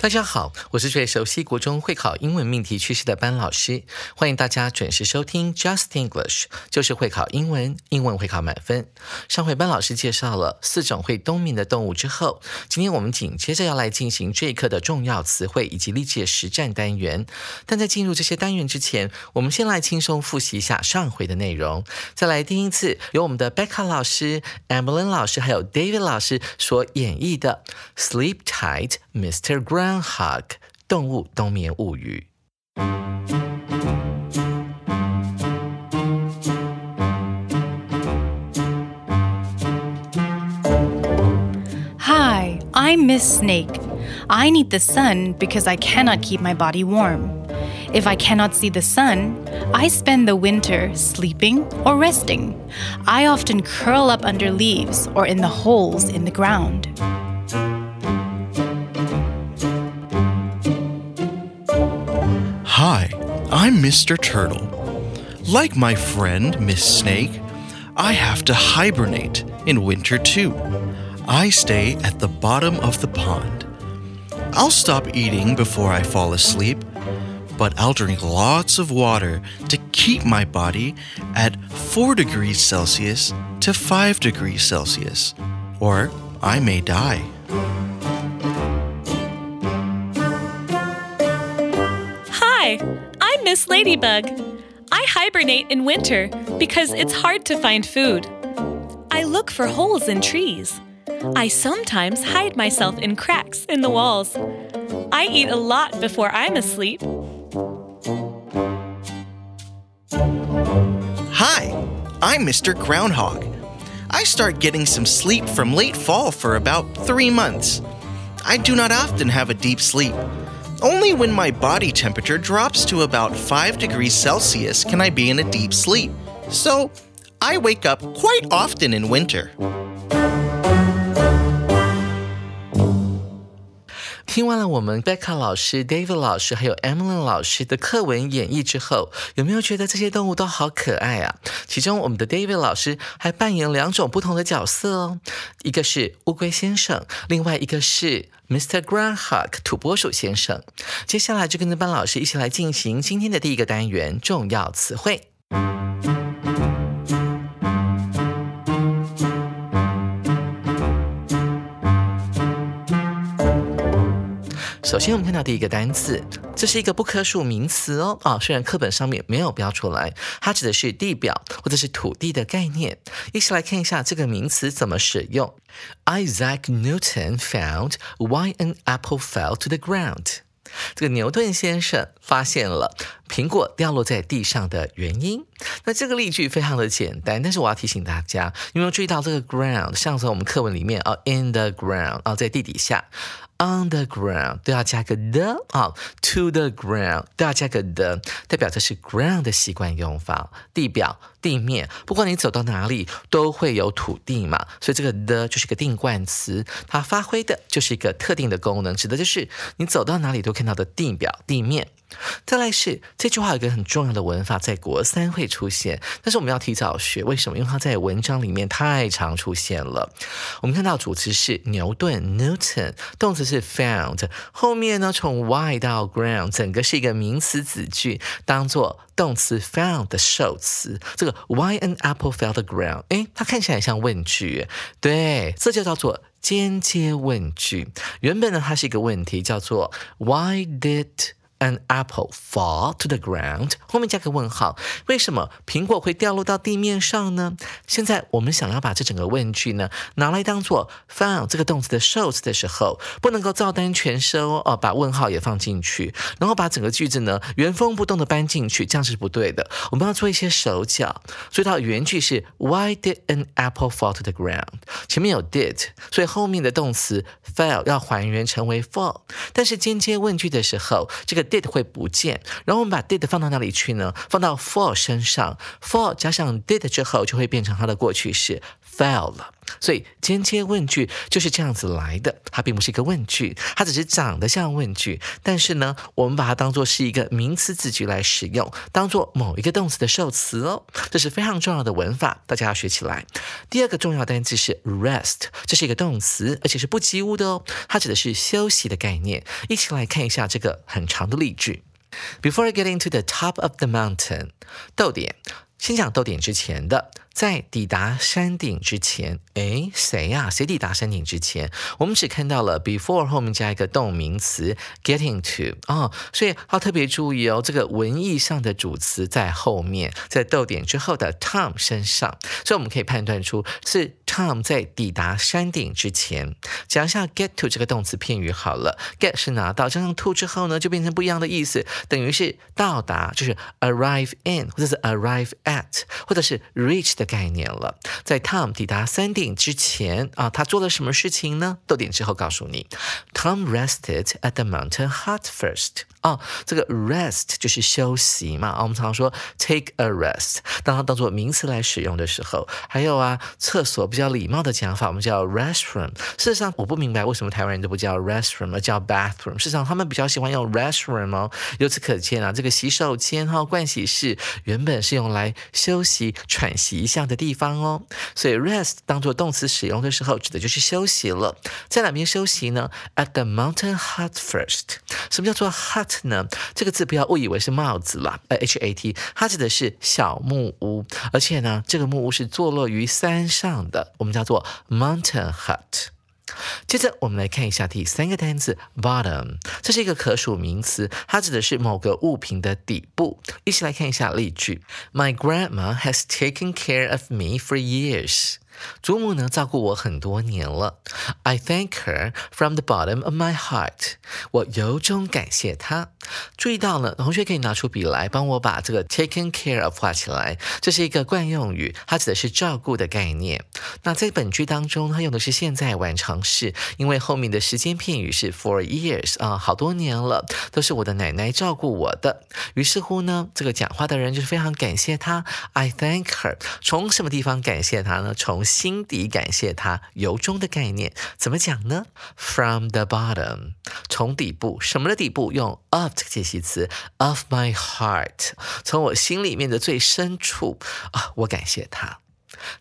大家好，我是最熟悉国中会考英文命题趋势的班老师，欢迎大家准时收听 Just English，就是会考英文，英文会考满分。上回班老师介绍了四种会冬眠的动物之后，今天我们紧接着要来进行这一课的重要词汇以及历届实战单元。但在进入这些单元之前，我们先来轻松复习一下上回的内容，再来听一次由我们的 Becca 老师、Emily 老师还有 David 老师所演绎的 Sleep Tight, Mr. Grant Groundhog，《动物冬眠物语》。 Hi, I'm Miss Snake. I need the sun because I cannot keep my body warm. If I cannot see the sun, I spend the winter sleeping or resting. I often curl up under leaves or in the holes in the ground. I'm Mr. Turtle. Like my friend, Miss Snake, I have to hibernate in winter too. I stay at the bottom of the pond. I'll stop eating before I fall asleep, but I'll drink lots of water to keep my body at 4 degrees Celsius to 5 degrees Celsius, or I may die. Miss Ladybug. I hibernate in winter because it's hard to find food. I look for holes in trees. I sometimes hide myself in cracks in the walls. I eat a lot before I'm asleep. Hi, I'm Mr. Groundhog. I start getting some sleep from late fall for about three months. I do not often have a deep sleep. Only when my body temperature drops to about 5 degrees Celsius can I be in a deep sleep. So, I wake up quite often in winter. 听完了我们 Becca 老师、David 老师还有 Emily 老师的课文演绎之后，有没有觉得这些动物都好可爱啊？其中我们的 David 老师还扮演两种不同的角色哦，一个是乌龟先生，另外一个是 Mr. Groundhog 土拨鼠先生。接下来就跟着班老师一起来进行今天的第一个单元重要词汇。首先，我们看到第一个单词，这是一个不可数名词哦。啊，虽然课本上面没有标出来，它指的是地表或者是土地的概念。一起来看一下这个名词怎么使用。Isaac Newton found why an apple fell to the ground。这个牛顿先生发现了苹果掉落在地上的原因。那这个例句非常的简单，但是我要提醒大家，有没有注意到这个 ground，像在我们课文里面啊，in the ground 啊，在地底下。On the ground 都要加个 the 啊，to the ground 都要加个 the，代表这是 ground 的习惯用法，地表、地面，不管你走到哪里都会有土地嘛，所以这个 the 就是个定冠词，它发挥的就是一个特定的功能，指的就是你走到哪里都看到的地表、地面。再来是这句话有一个很重要的文法，在国三会出现，但是我们要提早学，为什么？因为它在文章里面太常出现了。我们看到主词是牛顿 （Newton），动词是 found，后面呢从 why 到 ground，整个是一个名词子句，当做动词 found 的受词。这个 why an apple fell to the ground，诶，它看起来像问句，对，这就叫做间接问句。原本呢，它是一个问题，叫做 Why did an apple fall to the ground？后面加个问号，为什么苹果会掉落到地面上呢？现在我们想要把这整个问句呢拿来当做 found 这个动词的受词的时候，不能够照单全收哦，把问号也放进去，然后把整个句子呢原封不动的搬进去，这样是不对的。我们要做一些手脚。所以到原句是 Why did an apple fall to the ground？前面有 did，所以后面的动词 fell 要还原成为 fall。但是间接问句的时候，这个 did 会不见，然后我们把 did 放到哪里去呢？放到 for 身上，for 加上 did 之后，就会变成它的过去式。Fell 了。所以间接问句就是这样子来的，它并不是一个问句，它只是长得像问句，但是呢，我们把它当做是一个名词子句来使用，当做某一个动词的受词哦，这是非常重要的文法，大家要学起来。第二个重要单词是 rest，这是一个动词，而且是不及物的哦，它指的是休息的概念。一起来看一下这个很长的例句：Before getting to the top of the mountain，逗点，先讲逗点之前的。在抵达山顶之前，诶，谁呀？谁抵达山顶之前？我们只看到了 before 后面加一个动名词 getting to 哦，所以要特别注意哦，这个文意上的主词在后面，在逗点之后的 Tom 身上，所以我们可以判断出是 Tom 在抵达山顶之前。讲一下 get to 这个动词片语好了，get 是拿到，加上 to 之后呢，就变成不一样的意思，等于是到达，就是 arrive in 或者是 arrive at 或者是 reach 的。概念了，在 Tom 抵达山顶之前啊，他做了什么事情呢？逗点之后告诉你，Tom rested at the mountain hut first。哦，这个 rest 就是休息嘛。我们常说 take a rest，当它当做名词来使用的时候，还有啊，厕所比较礼貌的讲法，我们叫 restroom。事实上，我不明白为什么台湾人都不叫 restroom，而叫 bathroom。事实上，他们比较喜欢用 restroom 哦。由此可见啊，这个洗手间哈、盥洗室原本是用来休息、喘息一下的地方哦。所以 rest 当做动词使用的时候，指的就是休息了。在哪边休息呢？At the mountain hut first。什么叫做 hut？呢，这个字不要误以为是帽子啦，呃，H A T，它指的是小木屋，而且呢，这个木屋是坐落于山上的，我们叫做 mountain hut。接着我们来看一下第三个单词 bottom，这是一个可数名词，它指的是某个物品的底部。一起来看一下例句：My grandma has taken care of me for years。祖母呢照顾我很多年了，I thank her from the bottom of my heart。我由衷感谢她。注意到了，同学可以拿出笔来帮我把这个 taken care of 画起来。这是一个惯用语，它指的是照顾的概念。那在本句当中，它用的是现在完成式，因为后面的时间片语是 for years 啊，好多年了，都是我的奶奶照顾我的。于是乎呢，这个讲话的人就是非常感谢她。I thank her。从什么地方感谢她呢？从心底感谢他，由衷的概念怎么讲呢？From the bottom，从底部，什么的底部？用 of 这个解析词，of my heart，从我心里面的最深处啊，我感谢他。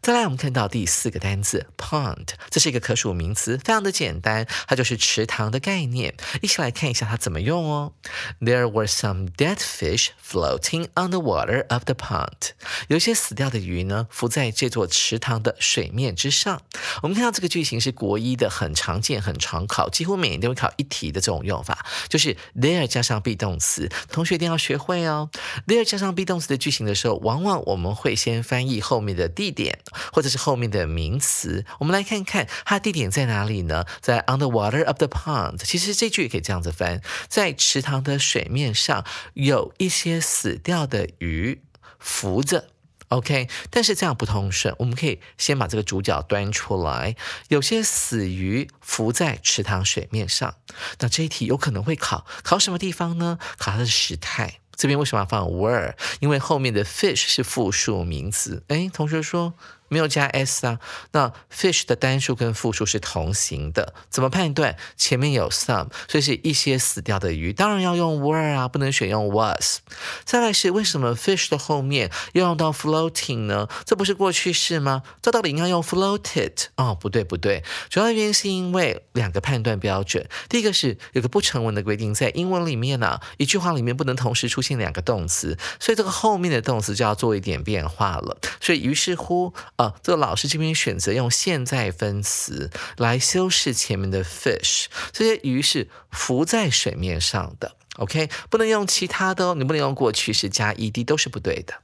再来，我们看到第四个单词 pond，这是一个可数名词，非常的简单，它就是池塘的概念。一起来看一下它怎么用哦。There were some dead fish floating on the water of the pond。有些死掉的鱼呢，浮在这座池塘的水面之上。我们看到这个句型是国一的，很常见，很常考，几乎每年都会考一题的这种用法，就是 there 加上 be 动词，同学一定要学会哦。there 加上 be 动词的句型的时候，往往我们会先翻译后面的地点。或者是后面的名词，我们来看看它的地点在哪里呢？在 on the water of the pond。其实这句也可以这样子翻，在池塘的水面上有一些死掉的鱼浮着。OK，但是这样不通顺，我们可以先把这个主角端出来。有些死鱼浮在池塘水面上，那这一题有可能会考考什么地方呢？考它的时态。这边为什么要放 were？因为后面的 fish 是复数名词。哎，同学说。没有加 s 啊，那 fish 的单数跟复数是同形的，怎么判断？前面有 some，所以是一些死掉的鱼，当然要用 were 啊，不能选用 was。再来是为什么 fish 的后面要用到 floating 呢？这不是过去式吗？这道理应该用 floated 哦，不对不对，主要原因是因为两个判断标准，第一个是有个不成文的规定，在英文里面呢，一句话里面不能同时出现两个动词，所以这个后面的动词就要做一点变化了，所以于是乎。啊，这个老师这边选择用现在分词来修饰前面的 fish，这些鱼是浮在水面上的。OK，不能用其他的哦，你不能用过去式加 ed 都是不对的。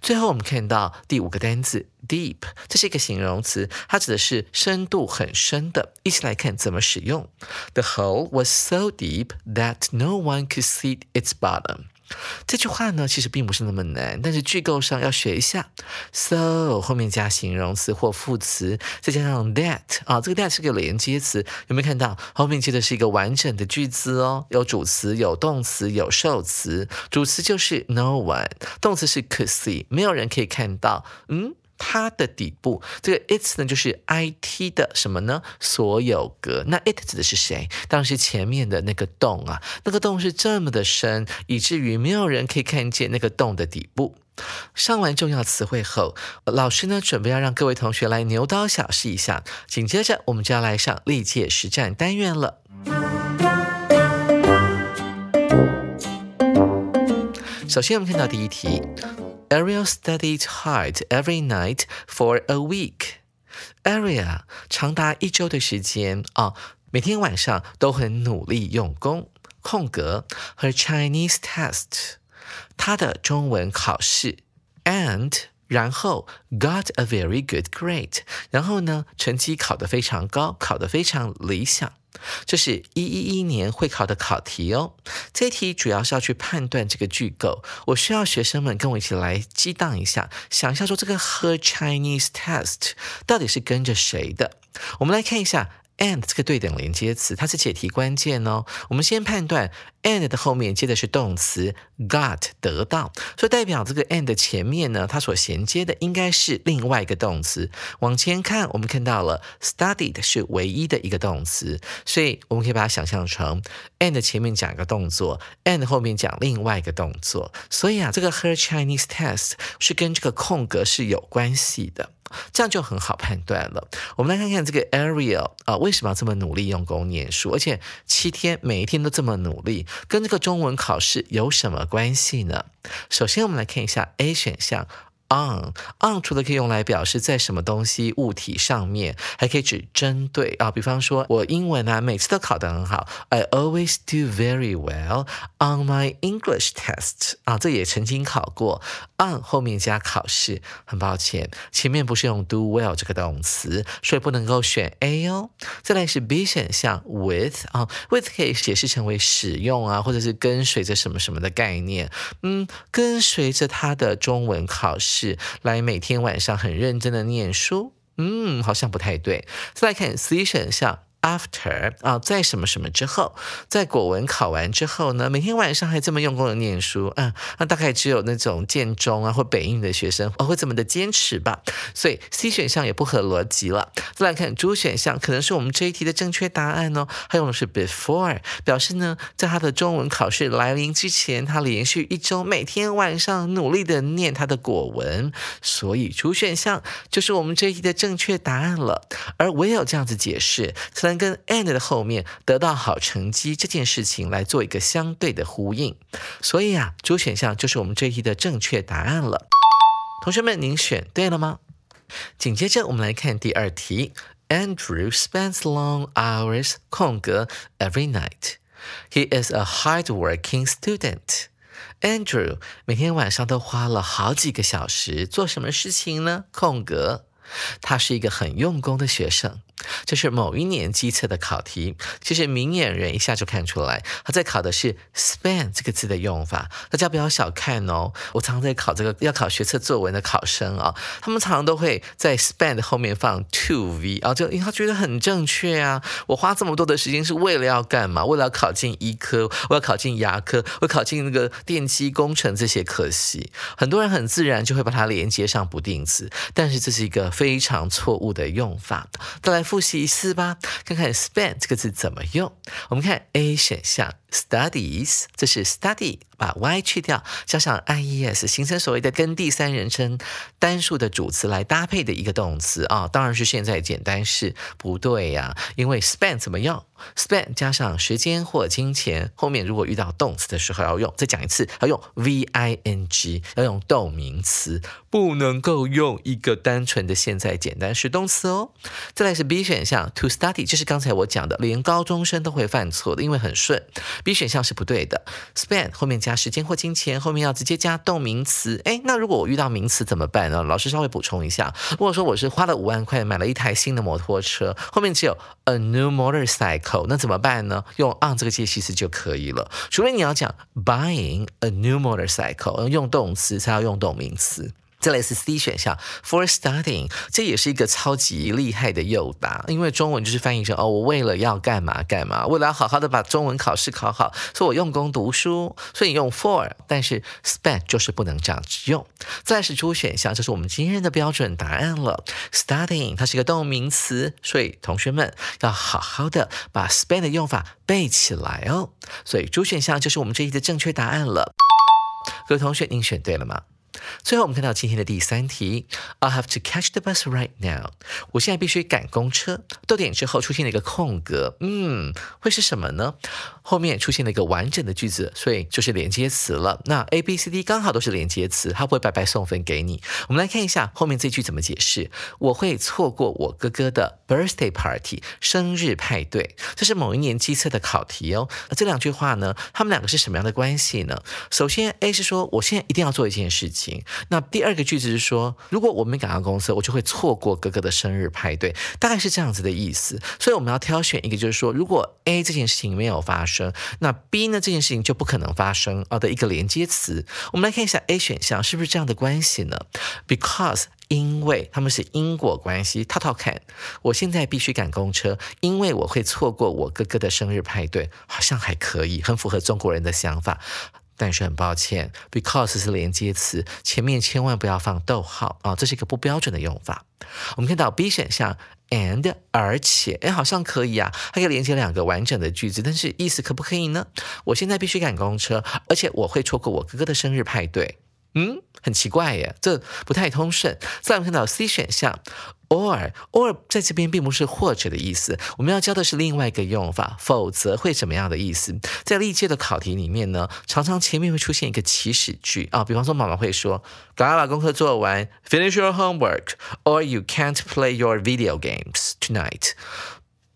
最后我们看到第五个单词 deep，这是一个形容词，它指的是深度很深的。一起来看怎么使用。The hole was so deep that no one could see its bottom. 这句话呢，其实并不是那么难，但是句构上要学一下。So 后面加形容词或副词，再加上 that 啊，这个 that 是个连接词，有没有看到？后面接的是一个完整的句子哦，有主词、有动词、有受词。主词就是 no one，动词是 could see，没有人可以看到。嗯。它的底部，这个 its 呢，就是 it 的什么呢？所有格。那 it 指的是谁？当然是前面的那个洞啊。那个洞是这么的深，以至于没有人可以看见那个洞的底部。上完重要词汇后，老师呢准备要让各位同学来牛刀小试一下。紧接着，我们就要来上历届实战单元了。首先，我们看到第一题。Ariel studied hard every night for a week. Ariel 长达一周的时间啊，每天晚上都很努力用功。空格 her Chinese test，她的中文考试，and 然后 got a very good grade，然后呢成绩考得非常高，考得非常理想。 这是一一一年会考的考题哦。这题主要是要去判断这个句构。我需要学生们跟我一起来激荡一下，想一下说这个 her Chinese test 到底是跟着谁的？我们来看一下。And 这个对等连接词，它是解题关键哦。我们先判断 and 的后面接的是动词 got 得到，所以代表这个 and 前面呢，它所衔接的应该是另外一个动词。往前看，我们看到了 studied 是唯一的一个动词，所以我们可以把它想象成 and 前面讲一个动作，and 后面讲另外一个动作。所以啊，这个 her Chinese test 是跟这个空格是有关系的。这样就很好判断了。我们来看看这个 Ariel 啊，为什么要这么努力用功念书，而且七天每一天都这么努力，跟这个中文考试有什么关系呢？首先，我们来看一下 A 选项。On on 除了可以用来表示在什么东西物体上面，还可以指针对啊。比方说，我英文啊每次都考得很好，I always do very well on my English test 啊，这也曾经考过。on 后面加考试，很抱歉，前面不是用 do well 这个动词，所以不能够选 A 哦。再来是 B 选项 with 啊，with 可以解释成为使用啊，或者是跟随着什么什么的概念。嗯，跟随着他的中文考试。是来每天晚上很认真的念书，嗯，好像不太对。再来看 C 选项。After 啊，在什么什么之后，在国文考完之后呢，每天晚上还这么用功的念书啊，那大概只有那种建中啊或北印的学生会这么的坚持吧。所以 C 选项也不合逻辑了。再来看 D 选项，可能是我们这一题的正确答案哦。它用的是 before，表示呢，在他的中文考试来临之前，他连续一周每天晚上努力的念他的国文，所以 D 选项就是我们这一题的正确答案了。而我也有这样子解释，虽然。跟 and 的后面得到好成绩这件事情来做一个相对的呼应，所以啊，主选项就是我们这一题的正确答案了。同学们，您选对了吗？紧接着我们来看第二题。Andrew spends long hours 空格 every night. He is a hard-working student. Andrew 每天晚上都花了好几个小时做什么事情呢？空格，他是一个很用功的学生。这是某一年机测的考题，其实明眼人一下就看出来，他在考的是 spend 这个字的用法。大家不要小看哦，我常常在考这个要考学测作文的考生啊，他们常常都会在 spend 后面放 to v 啊，就因为他觉得很正确啊。我花这么多的时间是为了要干嘛？为了要考进医科，我要考进牙科，我考进那个电机工程这些科系。很多人很自然就会把它连接上不定词，但是这是一个非常错误的用法。再来。复习一次吧，看看 spend 这个字怎么用。我们看 A 选项。Studies，这是 study，把 y 去掉，加上 ies，形成所谓的跟第三人称单数的主词来搭配的一个动词啊，当然是现在简单式，不对呀，因为 spend 怎么用？spend 加上时间或金钱，后面如果遇到动词的时候要用，再讲一次，要用 ving，要用动名词，不能够用一个单纯的现在简单式动词哦。再来是 B 选项 to study，这是刚才我讲的，连高中生都会犯错的，因为很顺。B 选项是不对的，spend 后面加时间或金钱，后面要直接加动名词。哎，那如果我遇到名词怎么办呢？老师稍微补充一下，如果说我是花了五万块买了一台新的摩托车，后面只有 a new motorcycle，那怎么办呢？用 on 这个介系词就可以了。除非你要讲 buying a new motorcycle，用动词才要用动名词。再来是 C 选项，for studying，这也是一个超级厉害的诱答，因为中文就是翻译成哦，我为了要干嘛干嘛，为了要好好的把中文考试考好，所以我用功读书，所以用 for，但是 spend 就是不能这样子用。再是 D 选项，这是我们今天的标准答案了，studying 它是一个动名词，所以同学们要好好的把 spend 的用法背起来哦。所以 D 选项就是我们这一题的正确答案了。各位同学，您选对了吗？最后，我们看到今天的第三题，I have to catch the bus right now。我现在必须赶公车。逗点之后出现了一个空格，嗯，会是什么呢？后面出现了一个完整的句子，所以就是连接词了。那 A、B、C、D 刚好都是连接词，它不会白白送分给你。我们来看一下后面这句怎么解释。我会错过我哥哥的 birthday party 生日派对。这是某一年机测的考题哦。那这两句话呢，他们两个是什么样的关系呢？首先，A 是说我现在一定要做一件事情。那第二个句子是说，如果我没赶到公司，我就会错过哥哥的生日派对，大概是这样子的意思。所以我们要挑选一个，就是说，如果 A 这件事情没有发生，那 B 呢这件事情就不可能发生啊的一个连接词。我们来看一下 A 选项是不是这样的关系呢？Because 因为他们是因果关系，套套看。我现在必须赶公车，因为我会错过我哥哥的生日派对，好像还可以，很符合中国人的想法。但是很抱歉，because 是连接词，前面千万不要放逗号啊，这是一个不标准的用法。我们看到 B 选项，and 而且，哎，好像可以啊，它可以连接两个完整的句子，但是意思可不可以呢？我现在必须赶公车，而且我会错过我哥哥的生日派对。嗯，很奇怪耶，这不太通顺。再我们看到 C 选项，or，or 在这边并不是或者的意思，我们要教的是另外一个用法，否则会怎么样的意思？在历届的考题里面呢，常常前面会出现一个祈使句啊，比方说妈妈会说，赶快把功课做完，finish your homework，or you can't play your video games tonight。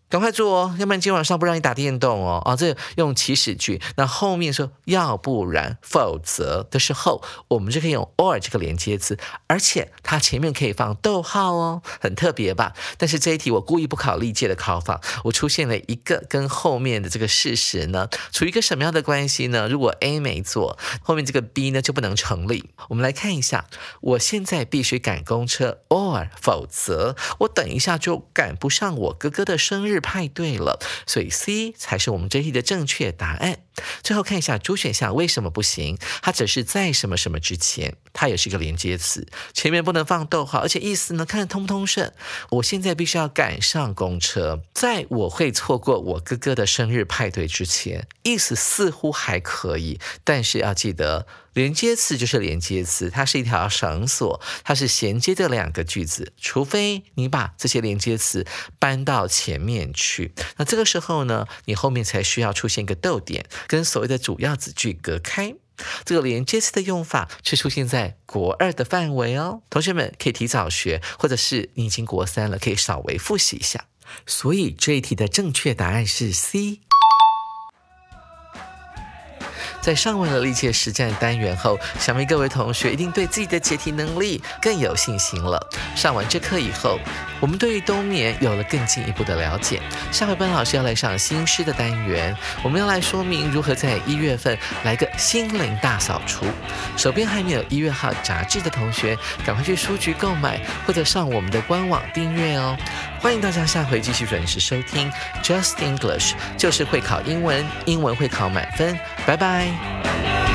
赶快做哦，要不然今晚上不让你打电动哦。啊，这用祈使句。那后面说要不然否则的时候，我们就可以用 or 这个连接词，而且它前面可以放逗号哦，很特别吧？但是这一题我故意不考历届的考法，我出现了一个跟后面的这个事实呢，处于一个什么样的关系呢？如果 A 没做，后面这个 B 呢就不能成立。我们来看一下，我现在必须赶公车，or 否则我等一下就赶不上我哥哥的生日。派对了，所以 C 才是我们这题的正确答案。最后看一下主选项为什么不行？它只是在什么什么之前，它也是一个连接词，前面不能放逗号，而且意思呢，看通不通顺？我现在必须要赶上公车，在我会错过我哥哥的生日派对之前，意思似乎还可以，但是要记得。连接词就是连接词，它是一条绳索，它是衔接的两个句子。除非你把这些连接词搬到前面去，那这个时候呢，你后面才需要出现一个逗点，跟所谓的主要子句隔开。这个连接词的用法却出现在国二的范围哦，同学们可以提早学，或者是你已经国三了，可以稍微复习一下。所以这一题的正确答案是 C。在上完了历届实战单元后，想必各位同学一定对自己的解题能力更有信心了。上完这课以后，我们对于冬眠有了更进一步的了解。下回班老师要来上新诗的单元，我们要来说明如何在一月份来个心灵大扫除。手边还没有一月号杂志的同学，赶快去书局购买，或者上我们的官网订阅哦。欢迎大家下回继续准时收听 Just English，就是会考英文，英文会考满分。拜拜。